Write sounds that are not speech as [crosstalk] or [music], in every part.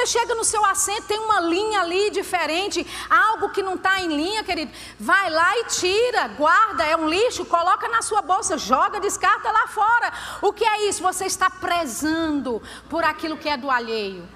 você chega no seu assento, tem uma linha ali diferente, algo que não está em linha, querido, vai lá e tira, guarda, é um lixo, coloca na sua bolsa, joga, descarta lá fora. O que é isso? Você está prezando por aquilo que é do alheio.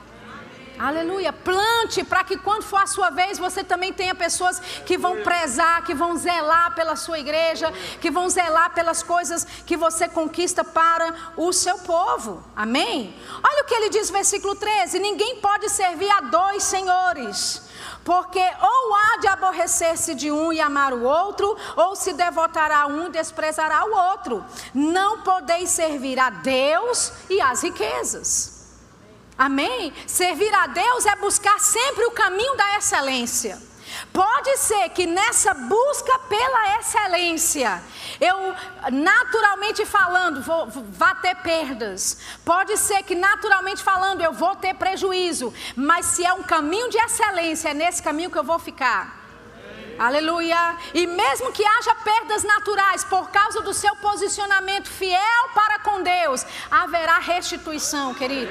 Aleluia. Plante para que quando for a sua vez você também tenha pessoas que vão prezar, que vão zelar pela sua igreja, que vão zelar pelas coisas que você conquista para o seu povo. Amém? Olha o que ele diz, versículo 13: Ninguém pode servir a dois senhores. Porque ou há de aborrecer-se de um e amar o outro, ou se devotará a um e desprezará o outro. Não podeis servir a Deus e às riquezas. Amém? Servir a Deus é buscar sempre o caminho da excelência. Pode ser que nessa busca pela excelência, eu naturalmente falando vou, vá ter perdas. Pode ser que naturalmente falando eu vou ter prejuízo. Mas se é um caminho de excelência, é nesse caminho que eu vou ficar. Aleluia. E mesmo que haja perdas naturais por causa do seu posicionamento fiel para com Deus, haverá restituição, querido.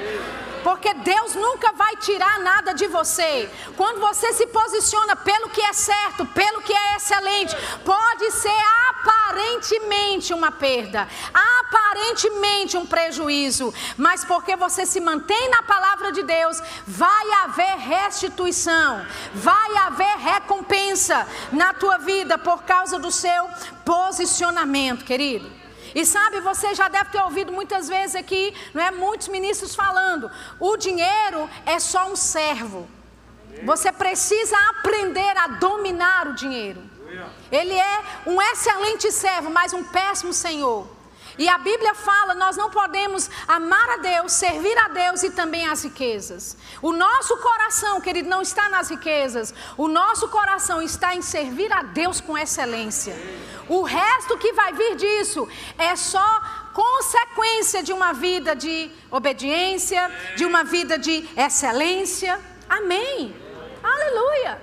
Porque Deus nunca vai tirar nada de você. Quando você se posiciona pelo que é certo, pelo que é excelente, pode ser aparentemente uma perda, aparentemente um prejuízo, mas porque você se mantém na palavra de Deus, vai haver restituição, vai haver recompensa na tua vida por causa do seu posicionamento, querido. E sabe, você já deve ter ouvido muitas vezes aqui, não é? Muitos ministros falando: o dinheiro é só um servo. Você precisa aprender a dominar o dinheiro. Ele é um excelente servo, mas um péssimo senhor. E a Bíblia fala: nós não podemos amar a Deus, servir a Deus e também as riquezas. O nosso coração, querido, não está nas riquezas. O nosso coração está em servir a Deus com excelência. O resto que vai vir disso é só consequência de uma vida de obediência, de uma vida de excelência. Amém. Aleluia.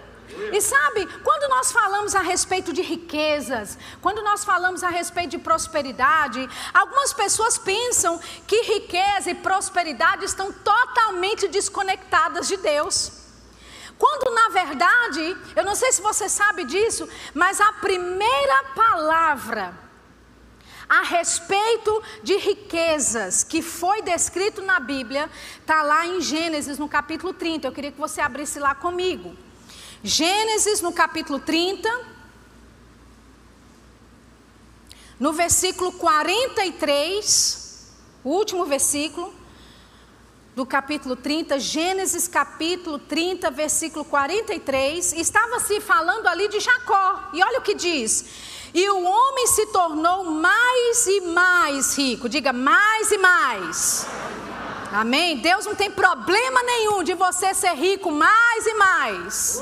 E sabe, quando nós falamos a respeito de riquezas, quando nós falamos a respeito de prosperidade, algumas pessoas pensam que riqueza e prosperidade estão totalmente desconectadas de Deus. Quando na verdade, eu não sei se você sabe disso, mas a primeira palavra a respeito de riquezas que foi descrito na Bíblia está lá em Gênesis no capítulo 30. Eu queria que você abrisse lá comigo. Gênesis, no capítulo 30, no versículo 43, o último versículo do capítulo 30, Gênesis capítulo 30, versículo 43, estava se falando ali de Jacó. E olha o que diz: E o homem se tornou mais e mais rico. Diga mais e mais. Amém? Deus não tem problema nenhum de você ser rico mais e mais.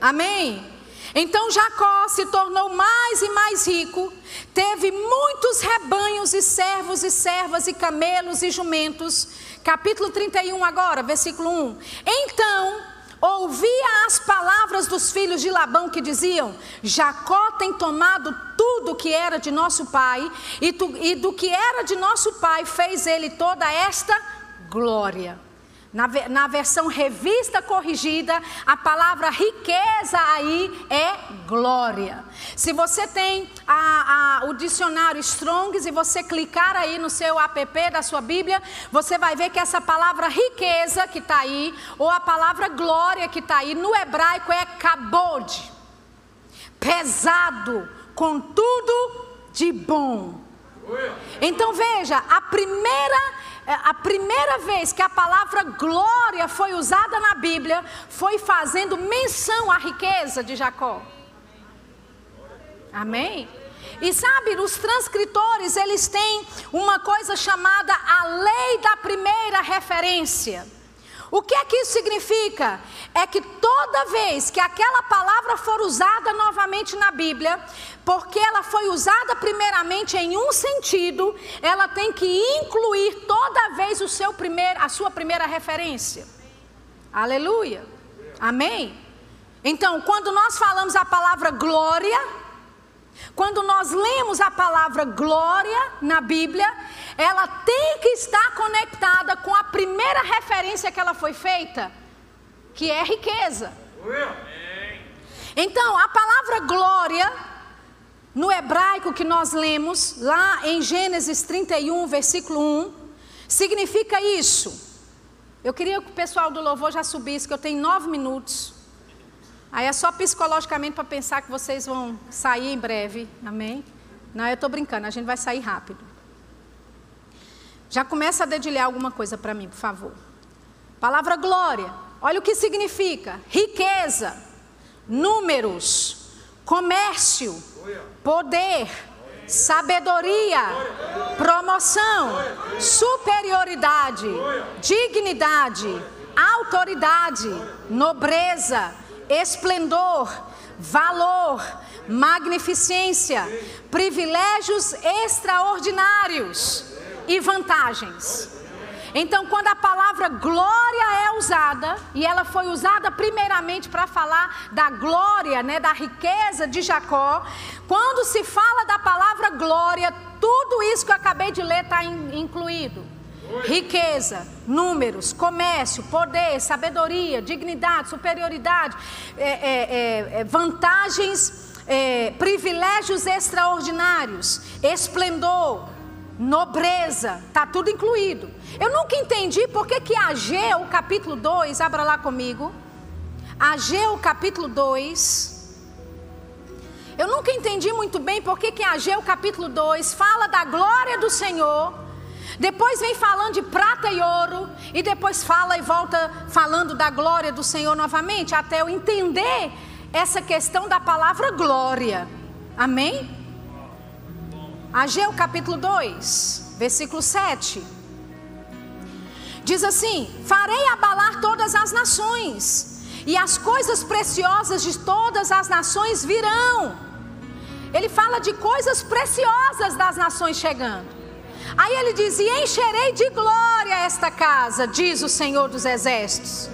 Amém? Então Jacó se tornou mais e mais rico, teve muitos rebanhos e servos e servas e camelos e jumentos. Capítulo 31 agora, versículo 1. Então ouvia as palavras dos filhos de Labão que diziam: Jacó tem tomado tudo que era de nosso pai, e, tu, e do que era de nosso pai fez ele toda esta glória. Na, na, versão revista corrigida, a palavra riqueza aí é glória. Se você tem a, a, o dicionário Strongs e você clicar aí no seu app da sua Bíblia, você vai ver que essa palavra riqueza que está aí, ou a palavra glória que está aí, no hebraico é kabod. Pesado, com tudo de bom. Então veja, a primeira é, a primeira vez que a palavra glória foi usada na Bíblia foi fazendo menção à riqueza de Jacó. Amém? E sabe, os transcritores, eles têm uma coisa chamada a lei da primeira referência. O que é que isso significa? É que toda vez que aquela palavra for usada novamente na Bíblia, porque ela foi usada primeiramente em um sentido, ela tem que incluir toda vez o seu primeiro, a sua primeira referência. Aleluia. Amém? Então, quando nós falamos a palavra glória, quando nós lemos a palavra glória na Bíblia, ela tem que estar conectada com a primeira referência que ela foi feita, que é riqueza. Então, a palavra glória, no hebraico que nós lemos, lá em Gênesis 31, versículo 1, significa isso. Eu queria que o pessoal do louvor já subisse, que eu tenho nove minutos. Aí é só psicologicamente para pensar que vocês vão sair em breve, amém? Não, eu estou brincando, a gente vai sair rápido. Já começa a dedilhar alguma coisa para mim, por favor. Palavra glória, olha o que significa: riqueza, números, comércio, poder, sabedoria, promoção, superioridade, dignidade, autoridade, nobreza, esplendor, valor, magnificência, privilégios extraordinários e vantagens. Então, quando a palavra glória é usada, e ela foi usada primeiramente para falar da glória, né, da riqueza de Jacó, quando se fala da palavra glória, tudo isso que eu acabei de ler está incluído riqueza, números, comércio, poder, sabedoria, dignidade, superioridade, é, é, é, é vantagens, é, privilégios extraordinários, esplendor, nobreza, está tudo incluído. Eu nunca entendi por que, que Ageu, capítulo 2, abra lá comigo. Ageu, capítulo 2. Eu nunca entendi muito bem por que, que Ageu, capítulo 2, fala da glória do Senhor depois vem falando de prata e ouro, e depois fala e volta falando da glória do Senhor novamente, até eu entender essa questão da palavra glória. Amém? Ageu capítulo 2, versículo 7. Diz assim: Farei abalar todas as nações, e as coisas preciosas de todas as nações virão. Ele fala de coisas preciosas das nações chegando. Aí ele diz: E encherei de glória esta casa, diz o Senhor dos Exércitos.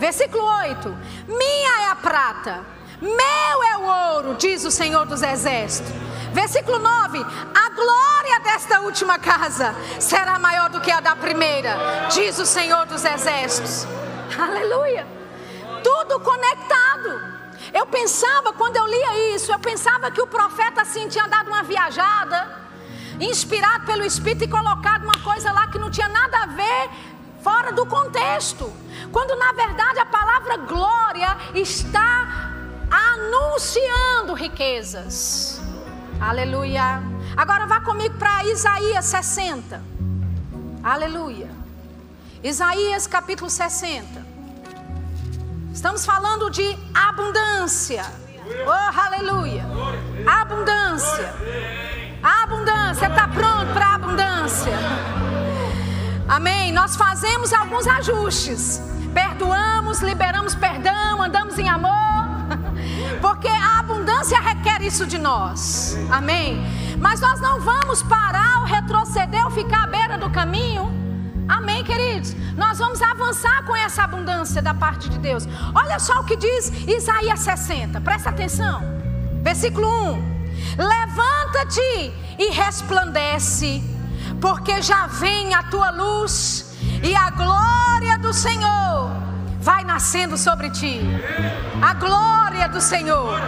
Versículo 8: Minha é a prata, meu é o ouro, diz o Senhor dos Exércitos. Versículo 9: A glória desta última casa será maior do que a da primeira, diz o Senhor dos Exércitos. Aleluia. Tudo conectado. Eu pensava, quando eu lia isso, eu pensava que o profeta assim tinha dado uma viajada inspirado pelo Espírito e colocado uma coisa lá que não tinha nada a ver, fora do contexto. Quando na verdade a palavra glória está anunciando riquezas. Aleluia. Agora vá comigo para Isaías 60. Aleluia. Isaías capítulo 60. Estamos falando de abundância. Oh, aleluia. Abundância. Abundância, está pronto para abundância. Amém. Nós fazemos alguns ajustes. Perdoamos, liberamos perdão, andamos em amor. [laughs] Porque abundância requer isso de nós. Amém. Mas nós não vamos parar ou retroceder ou ficar à beira do caminho. Amém, queridos? Nós vamos avançar com essa abundância da parte de Deus. Olha só o que diz Isaías 60, presta atenção. Versículo 1. Levanta-te e resplandece, porque já vem a tua luz e a glória do Senhor vai nascendo sobre ti. A glória do Senhor,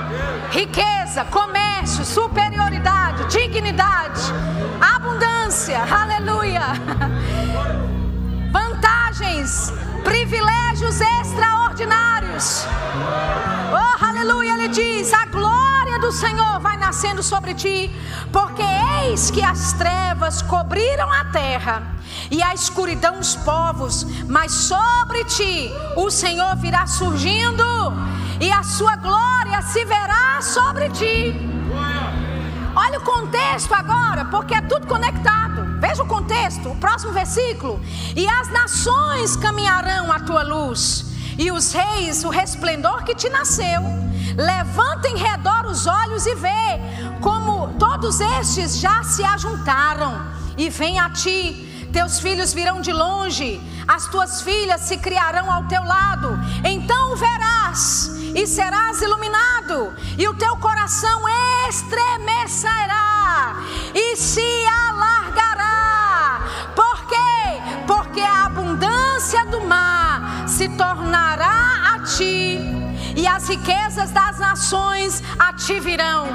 riqueza, comércio, superioridade, dignidade, abundância, aleluia. [laughs] Vantagens, privilégios extraordinários. Oh, aleluia, ele diz: a glória do Senhor vai nascendo sobre ti, porque eis que as trevas cobriram a terra e a escuridão os povos, mas sobre ti o Senhor virá surgindo e a sua glória se verá sobre ti. Olha o contexto agora, porque é tudo conectado. Veja o contexto, o próximo versículo. E as nações caminharão à tua luz, e os reis o resplendor que te nasceu. Levanta em redor os olhos e vê como todos estes já se ajuntaram e vêm a ti. Teus filhos virão de longe, as tuas filhas se criarão ao teu lado. Então verás e serás iluminado, e o teu coração estremecerá e se alargará tornará a ti, e as riquezas das nações a ti virão.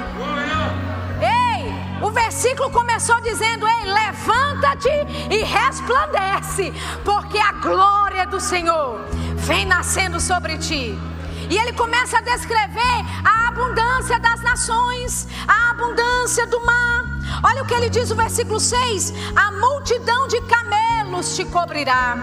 Ei, o versículo começou dizendo: Ei, levanta-te e resplandece, porque a glória do Senhor vem nascendo sobre ti. E ele começa a descrever a abundância das nações, a abundância do mar. Olha o que ele diz no versículo 6: A multidão de camelos te cobrirá,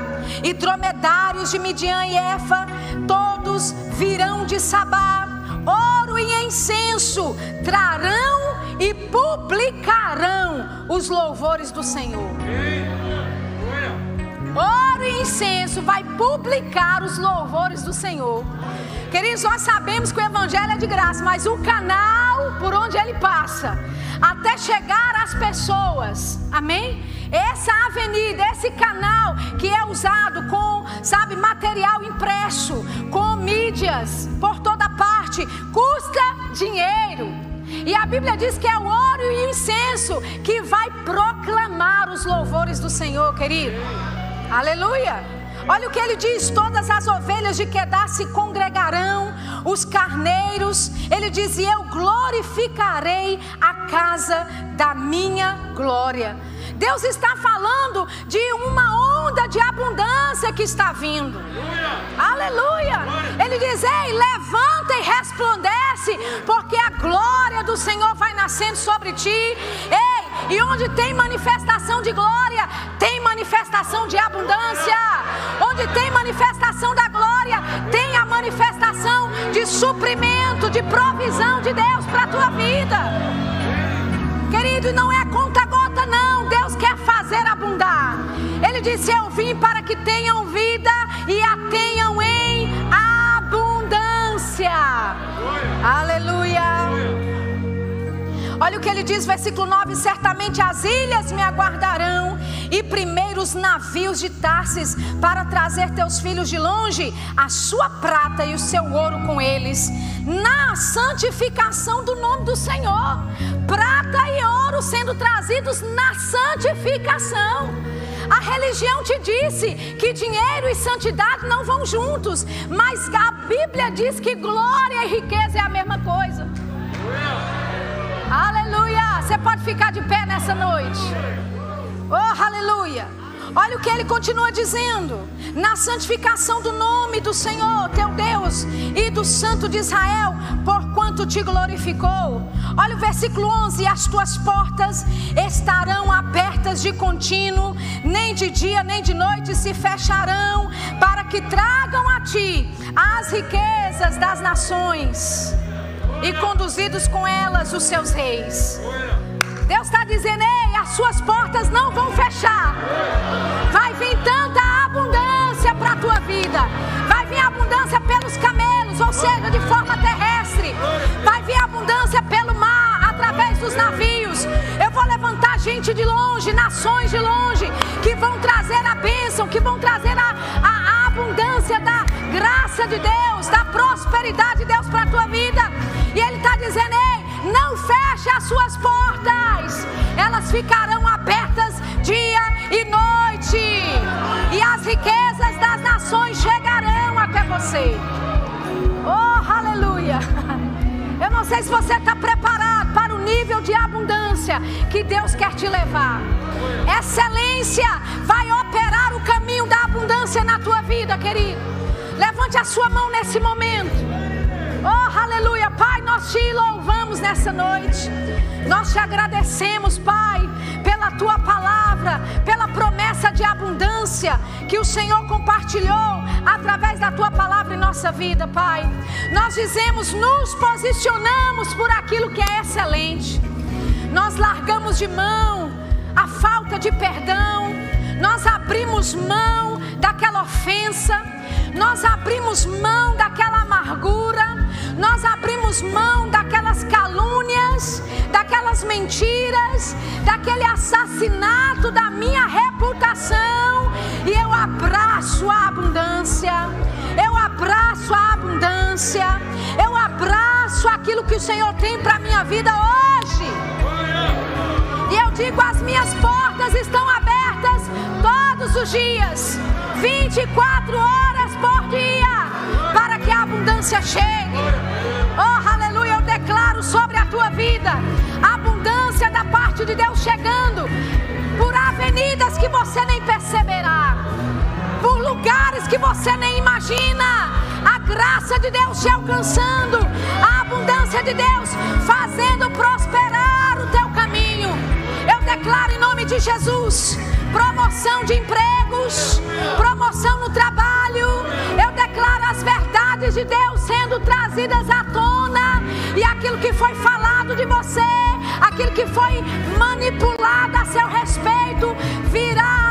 e dromedários de Midian e Efa, todos virão de Sabá. Ouro e incenso trarão e publicarão os louvores do Senhor. Ouro e incenso vai publicar os louvores do Senhor. Queridos, nós sabemos que o Evangelho é de graça, mas o canal por onde ele passa, até chegar às pessoas, amém? Essa avenida, esse canal que é usado com, sabe, material impresso, com mídias por toda parte, custa dinheiro. E a Bíblia diz que é o ouro e o incenso que vai proclamar os louvores do Senhor, querido. Aleluia. Olha o que ele diz: todas as ovelhas de Quedar se congregarão, os carneiros. Ele diz: e eu glorificarei a casa da minha glória. Deus está falando de uma onda de abundância que está vindo. Aleluia. Ele diz: Ei, levanta e resplandece, porque a glória do Senhor vai nascendo sobre ti. Ei, e onde tem manifestação de glória, tem manifestação de abundância. Onde tem manifestação da glória, tem a manifestação de suprimento, de provisão de Deus para a tua vida. Querido, não é conta gota, não. Deus quer fazer abundar. Ele disse: Eu vim para que tenham vida e a tenham em abundância. Aleluia. Olha o que ele diz, versículo 9: Certamente as ilhas me aguardarão, e primeiros navios de Tarsis, para trazer teus filhos de longe, a sua prata e o seu ouro com eles, na santificação do nome do Senhor. Prata e ouro sendo trazidos na santificação. A religião te disse que dinheiro e santidade não vão juntos, mas a Bíblia diz que glória e riqueza é a mesma coisa. Aleluia! Você pode ficar de pé nessa noite. Oh, aleluia! Olha o que ele continua dizendo: na santificação do nome do Senhor, teu Deus, e do Santo de Israel, porquanto te glorificou. Olha o versículo 11: as tuas portas estarão abertas de contínuo, nem de dia nem de noite se fecharão, para que tragam a ti as riquezas das nações e conduzidos com elas os seus reis. Deus está dizendo: ei, as suas portas não vão fechar. Vai vir tanta abundância para a tua vida. Vai vir abundância pelos camelos, ou seja, de forma terrestre. Vai vir abundância pelo mar, através dos navios. Eu vou levantar gente de longe, nações de longe, que vão trazer a bênção, que vão trazer a, a, abundância da graça de Deus, da prosperidade de Deus para a tua vida. E Ele está dizendo: ei, não feche as suas portas, elas ficarão abertas dia e noite, e as riquezas das nações chegarão até você. Oh, aleluia! [laughs] Eu não sei se você está preparado para o nível de abundância que Deus quer te levar. Excelência vai operar o caminho da abundância na tua vida, querido. Levante a sua mão nesse momento. Oh, aleluia. Pai, nós te louvamos nessa noite. Nós te agradecemos, Pai, pela tua palavra, pela promessa de abundância que o Senhor compartilhou através da tua palavra em nossa vida, Pai. Nós dizemos, nos posicionamos por aquilo que é excelente. Nós largamos de mão a falta de perdão, nós abrimos mão daquela ofensa, nós abrimos mão daquela amargura, nós abrimos mão daquelas calúnias, daquelas mentiras, daquele assassinato da minha reputação, e eu abraço a abundância, eu abraço a abundância, eu abraço aquilo que o Senhor tem para a minha vida hoje. E eu digo: as minhas portas estão abertas todos os dias, 24 horas por dia, que a abundância chegue. Oh, aleluia, eu declaro sobre a tua vida a abundância da parte de Deus chegando por avenidas que você nem perceberá, por lugares que você nem imagina. A graça de Deus te alcançando, a abundância de Deus fazendo prosperar o teu caminho. Eu declaro em nome de Jesus promoção de empregos, promoção no trabalho. Eu declaro as verdades de Deus sendo trazidas à tona. E aquilo que foi falado de você, aquilo que foi manipulado a seu respeito, virá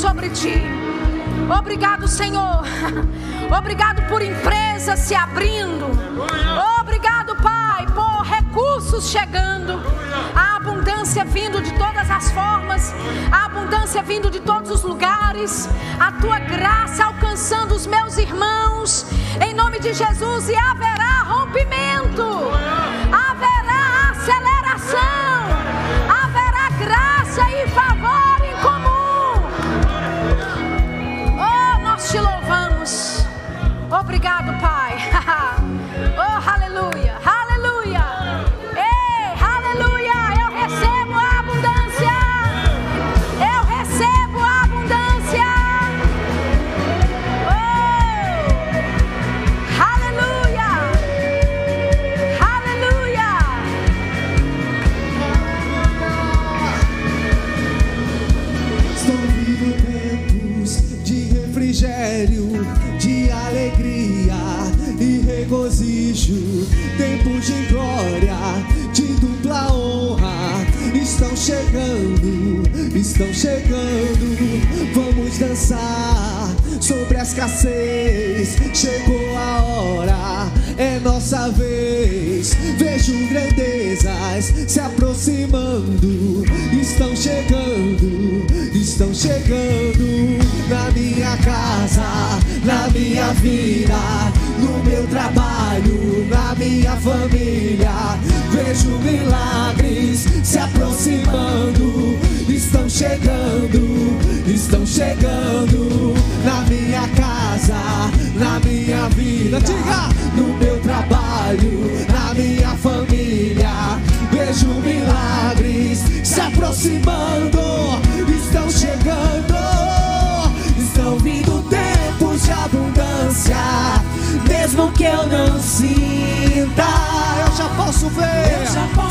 sobre ti. Obrigado, Senhor. [laughs] Obrigado por empresas se abrindo. Obrigado, Pai, por recursos chegando. A abundância vindo de todas as formas. A abundância vindo de todos os lugares. A tua graça alcançando os meus irmãos. Em nome de Jesus. E haverá rompimento. Estão chegando. Vamos dançar sobre a escassez. Chegou a hora, é nossa vez. Vejo grandezas se aproximando. Estão chegando, estão chegando na minha casa, na minha vida, no meu trabalho, na minha família. Vejo milagres se aproximando, chegando, estão chegando na minha casa, na minha vida. Diga no meu trabalho, na minha família. Vejo milagres se aproximando, estão chegando, estão vindo tempos de abundância, mesmo que eu não sinta. Eu já posso ver, eu já posso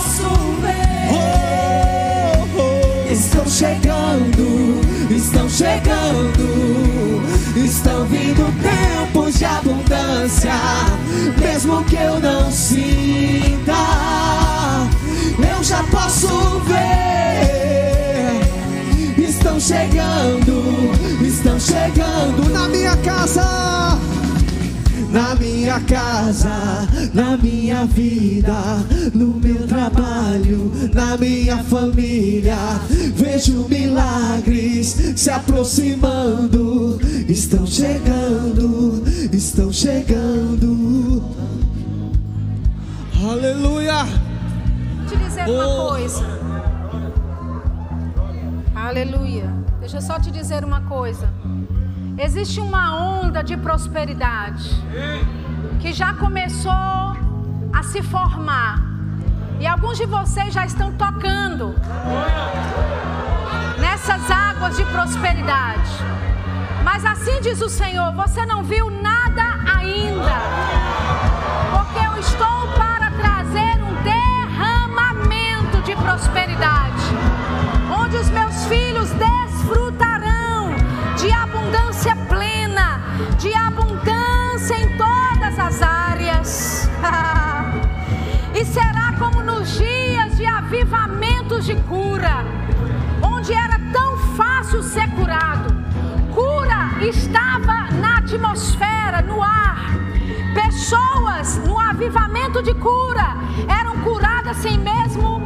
chegando, estão vindo tempos de abundância, mesmo que eu não sinta eu já posso ver. Estão chegando, estão chegando na minha casa. Na minha casa, na minha vida, no meu trabalho, na minha família, vejo milagres se aproximando. Estão chegando, estão chegando. Aleluia! dizer uma coisa. Aleluia. Deixa eu só te dizer uma coisa. Existe uma onda de prosperidade que já começou a se formar. E alguns de vocês já estão tocando nessas águas de prosperidade. Mas assim diz o Senhor: você não viu nada ainda, porque eu estou para trazer um prosperidade, de cura eram curadas sem mesmo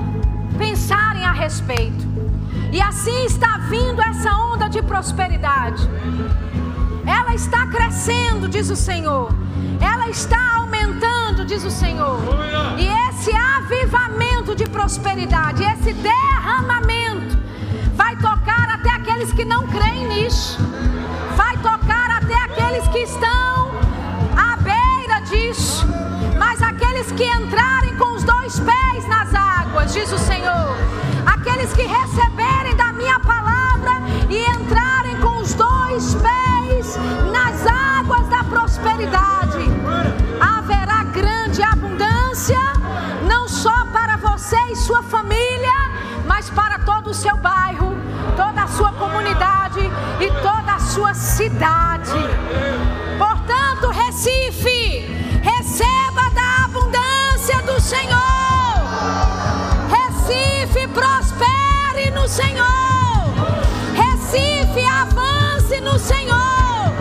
pensarem a respeito. E assim está vindo essa onda de prosperidade. Ela está crescendo, diz o Senhor. Ela está aumentando, diz o Senhor. E esse avivamento de prosperidade, esse derramamento, vai tocar até aqueles que não creem nisso. Vai tocar até aqueles que estão que receberem Senhor. Recife, avance no Senhor.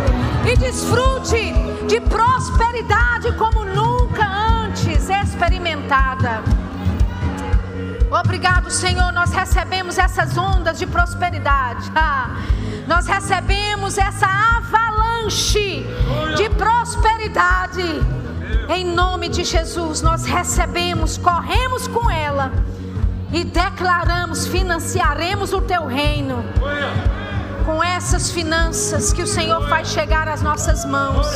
E desfrute de prosperidade como nunca antes experimentada. Obrigado, Senhor. Nós recebemos essas ondas de prosperidade. [laughs] Ah, nós recebemos essa avalanche de prosperidade. Em nome de Jesus, nós recebemos, corremos com ela e declaramos: financiaremos o teu reino. Com essas finanças que o Senhor faz chegar às nossas mãos.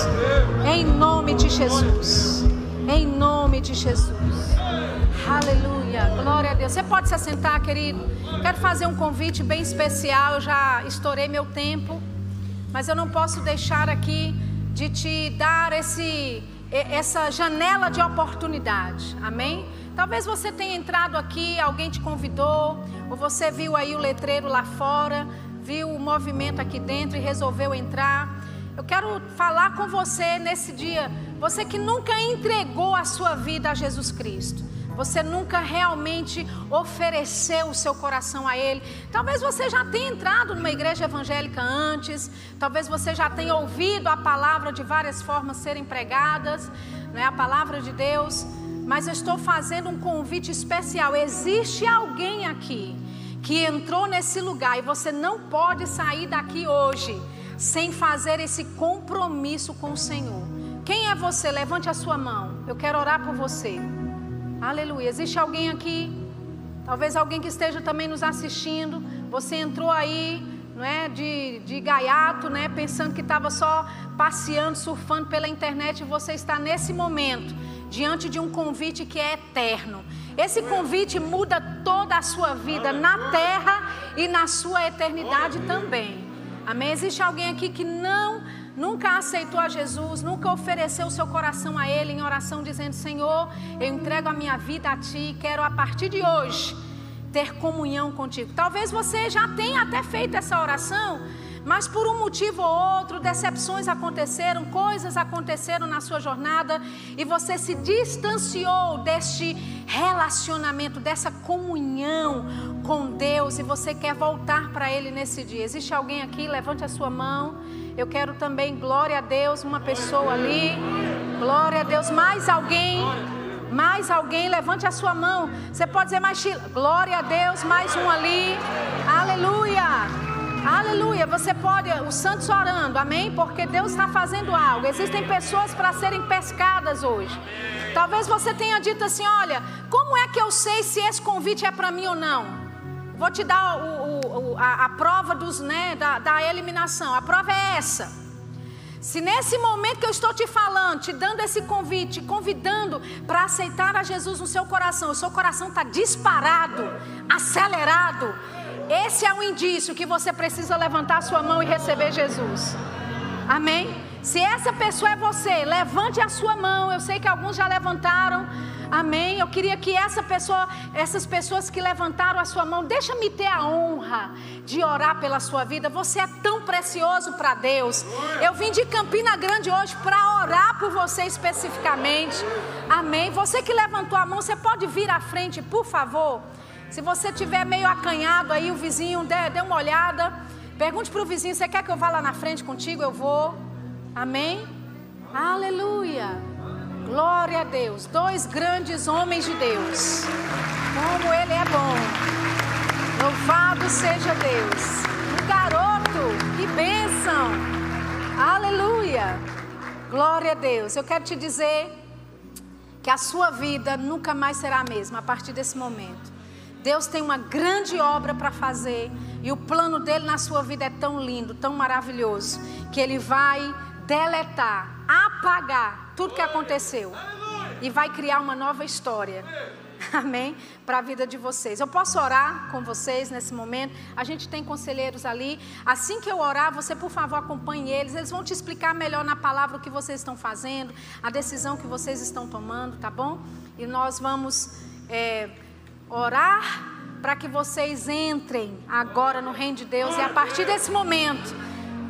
Em nome de Jesus. Em nome de Jesus. Aleluia. Glória a Deus. Você pode se assentar, querido. Quero fazer um convite bem especial. Eu já estourei meu tempo, mas eu não posso deixar aqui de te dar esse essa janela de oportunidade. Amém? Talvez você tenha entrado aqui, alguém te convidou, ou você viu aí o letreiro lá fora, viu o movimento aqui dentro e resolveu entrar. Eu quero falar com você nesse dia, você que nunca entregou a sua vida a Jesus Cristo. Você nunca realmente ofereceu o seu coração a Ele. Talvez você já tenha entrado numa igreja evangélica antes. Talvez você já tenha ouvido a palavra de várias formas serem pregadas, não é a palavra de Deus. Mas eu estou fazendo um convite especial. Existe alguém aqui que entrou nesse lugar e você não pode sair daqui hoje sem fazer esse compromisso com o Senhor. Quem é você? Levante a sua mão. Eu quero orar por você. Aleluia. Existe alguém aqui? Talvez alguém que esteja também nos assistindo. Você entrou aí, não é, de, de gaiato, né, pensando que estava só passeando, surfando pela internet. E você está nesse momento diante de um convite que é eterno. Esse convite muda toda a sua vida na terra e na sua eternidade também. Amém? Existe alguém aqui que não nunca aceitou a Jesus, nunca ofereceu o seu coração a Ele em oração, dizendo: Senhor, eu entrego a minha vida a Ti, quero a partir de hoje ter comunhão contigo. Talvez você já tenha até feito essa oração, mas por um motivo ou outro, decepções aconteceram, coisas aconteceram na sua jornada e você se distanciou deste relacionamento, dessa comunhão com Deus e você quer voltar para Ele nesse dia. Existe alguém aqui? Levante a sua mão. Eu quero também, glória a Deus, uma pessoa ali. Glória a Deus, mais alguém. Mais alguém, levante a sua mão. Você pode dizer mais, glória a Deus, mais um ali. Aleluia. Aleluia. Você pode, os santos orando, amém? Porque Deus está fazendo algo. Existem pessoas para serem pescadas hoje. Talvez você tenha dito assim: olha, como é que eu sei se esse convite é para mim ou não? Vou te dar o, o, a, a, prova dos, né, da, da eliminação. A prova é essa. Se nesse momento que eu estou te falando, te dando esse convite, convidando para aceitar a Jesus no seu coração, o seu coração está disparado, acelerado, esse é o indício que você precisa levantar sua mão e receber Jesus. Amém? Se essa pessoa é você, levante a sua mão. Eu sei que alguns já levantaram. Amém. Eu queria que essa pessoa, essas pessoas que levantaram a sua mão, deixa-me ter a honra de orar pela sua vida. Você é tão precioso para Deus. Eu vim de Campina Grande hoje para orar por você especificamente. Amém. Você que levantou a mão, você pode vir à frente, por favor. Se você tiver meio acanhado aí, o vizinho dê, dê uma olhada. Pergunte para o vizinho: você quer que eu vá lá na frente contigo? Eu vou. Amém. Aleluia. Glória a Deus. Dois grandes homens de Deus. Como Ele é bom. Louvado seja Deus. Um garoto, que bênção. Aleluia. Glória a Deus. Eu quero te dizer que a sua vida nunca mais será a mesma a partir desse momento. Deus tem uma grande obra para fazer e o plano dele na sua vida é tão lindo, tão maravilhoso, que ele vai deletar, apagar tudo que aconteceu e vai criar uma nova história. [laughs] Amém? Para a vida de vocês. Eu posso orar com vocês nesse momento. A gente tem conselheiros ali. Assim que eu orar, você, por favor, acompanhe eles. Eles vão te explicar melhor na palavra o que vocês estão fazendo, a decisão que vocês estão tomando, tá bom? E nós vamos é, orar para que vocês entrem agora no reino de Deus. E a partir desse momento,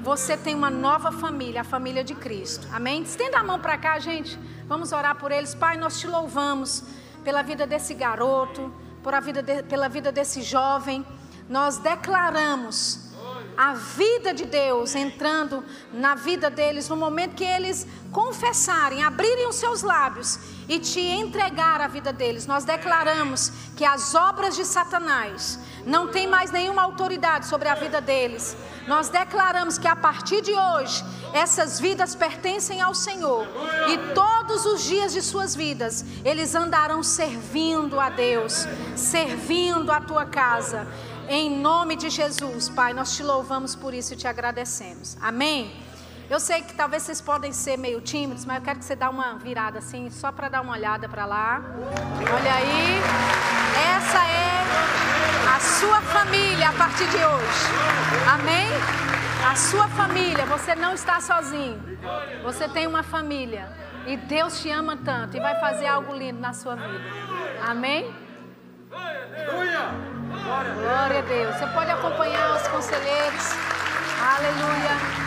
você tem uma nova família, a família de Cristo. Amém? Estenda a mão para cá, gente. Vamos orar por eles. Pai, nós te louvamos pela vida desse garoto, por a vida de, pela vida desse jovem. Nós declaramos a vida de Deus entrando na vida deles no momento que eles confessarem, abrirem os seus lábios e te entregar a vida deles. Nós declaramos que as obras de Satanás não têm mais nenhuma autoridade sobre a vida deles. Nós declaramos que a partir de hoje essas vidas pertencem ao Senhor e todos os dias de suas vidas eles andarão servindo a Deus, servindo a tua casa. Em nome de Jesus, Pai, nós te louvamos por isso e te agradecemos. Amém. Eu sei que talvez vocês podem ser meio tímidos, mas eu quero que você dê uma virada assim, só para dar uma olhada para lá. Olha aí. Essa é a sua família a partir de hoje. Amém? A sua família, você não está sozinho. Você tem uma família. E Deus te ama tanto e vai fazer algo lindo na sua vida. Amém? Glória a Deus. Você pode acompanhar os conselheiros. Aleluia.